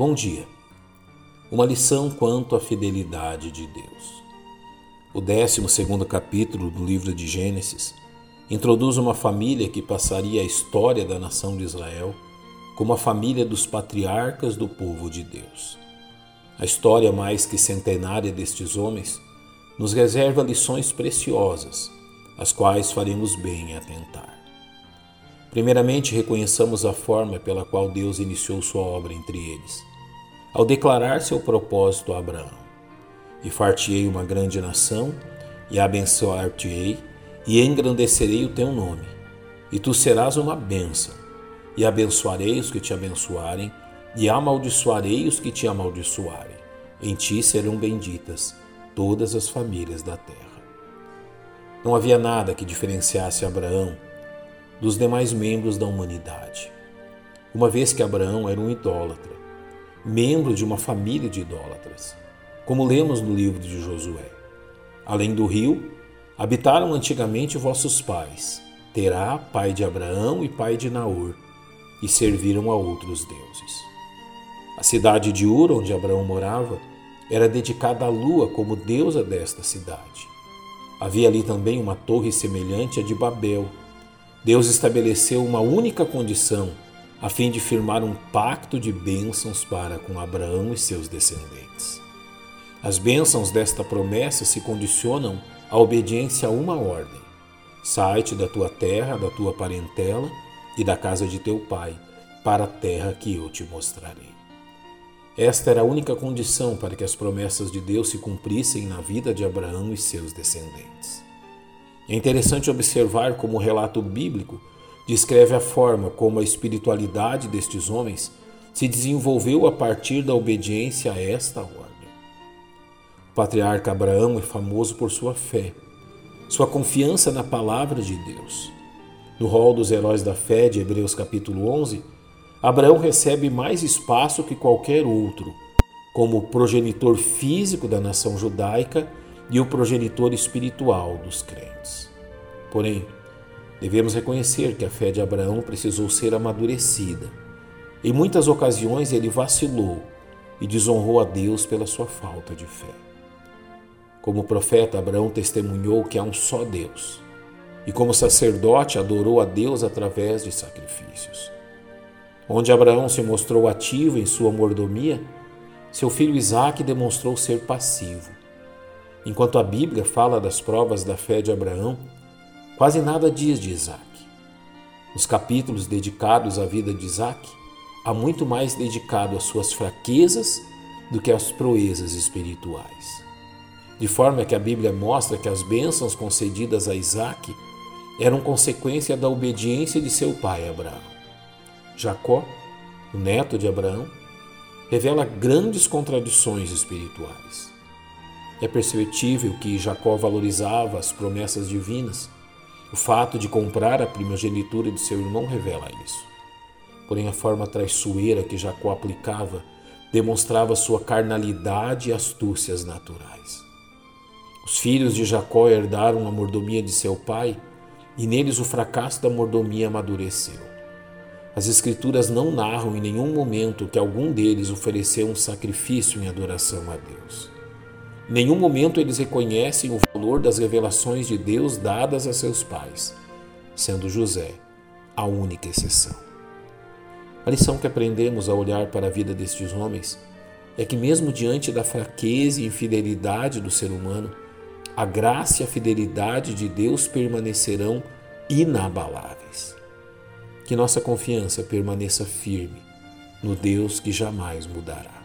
Bom dia. Uma lição quanto à fidelidade de Deus. O 12 capítulo do livro de Gênesis introduz uma família que passaria a história da nação de Israel como a família dos patriarcas do povo de Deus. A história mais que centenária destes homens nos reserva lições preciosas, as quais faremos bem em atentar. Primeiramente, reconheçamos a forma pela qual Deus iniciou sua obra entre eles ao declarar seu propósito a Abraão: E fartiei uma grande nação, e abençoar-te-ei, e engrandecerei o teu nome, e tu serás uma bênção, e abençoarei os que te abençoarem, e amaldiçoarei os que te amaldiçoarem. Em ti serão benditas todas as famílias da terra. Não havia nada que diferenciasse Abraão dos demais membros da humanidade, uma vez que Abraão era um idólatra membro de uma família de idólatras, como lemos no livro de Josué. Além do rio, habitaram antigamente vossos pais, Terá, pai de Abraão e pai de Naor, e serviram a outros deuses. A cidade de Ur, onde Abraão morava, era dedicada à lua como deusa desta cidade. Havia ali também uma torre semelhante à de Babel. Deus estabeleceu uma única condição a fim de firmar um pacto de bênçãos para com Abraão e seus descendentes. As bênçãos desta promessa se condicionam à obediência a uma ordem: sai-te da tua terra, da tua parentela e da casa de teu pai, para a terra que eu te mostrarei. Esta era a única condição para que as promessas de Deus se cumprissem na vida de Abraão e seus descendentes. É interessante observar como o relato bíblico descreve a forma como a espiritualidade destes homens se desenvolveu a partir da obediência a esta ordem. O patriarca Abraão é famoso por sua fé, sua confiança na palavra de Deus. No rol dos heróis da fé de Hebreus capítulo 11, Abraão recebe mais espaço que qualquer outro, como progenitor físico da nação judaica e o progenitor espiritual dos crentes. Porém, Devemos reconhecer que a fé de Abraão precisou ser amadurecida. Em muitas ocasiões ele vacilou e desonrou a Deus pela sua falta de fé. Como profeta, Abraão testemunhou que há um só Deus, e como sacerdote, adorou a Deus através de sacrifícios. Onde Abraão se mostrou ativo em sua mordomia, seu filho Isaque demonstrou ser passivo. Enquanto a Bíblia fala das provas da fé de Abraão, Quase nada diz de Isaac. Nos capítulos dedicados à vida de Isaac, há muito mais dedicado às suas fraquezas do que às proezas espirituais. De forma que a Bíblia mostra que as bênçãos concedidas a Isaac eram consequência da obediência de seu pai Abraão. Jacó, o neto de Abraão, revela grandes contradições espirituais. É perceptível que Jacó valorizava as promessas divinas o fato de comprar a primogenitura de seu irmão revela isso. Porém, a forma traiçoeira que Jacó aplicava demonstrava sua carnalidade e astúcias naturais. Os filhos de Jacó herdaram a mordomia de seu pai e neles o fracasso da mordomia amadureceu. As Escrituras não narram em nenhum momento que algum deles ofereceu um sacrifício em adoração a Deus nenhum momento eles reconhecem o valor das revelações de Deus dadas a seus pais, sendo José a única exceção. A lição que aprendemos ao olhar para a vida destes homens é que, mesmo diante da fraqueza e infidelidade do ser humano, a graça e a fidelidade de Deus permanecerão inabaláveis. Que nossa confiança permaneça firme no Deus que jamais mudará.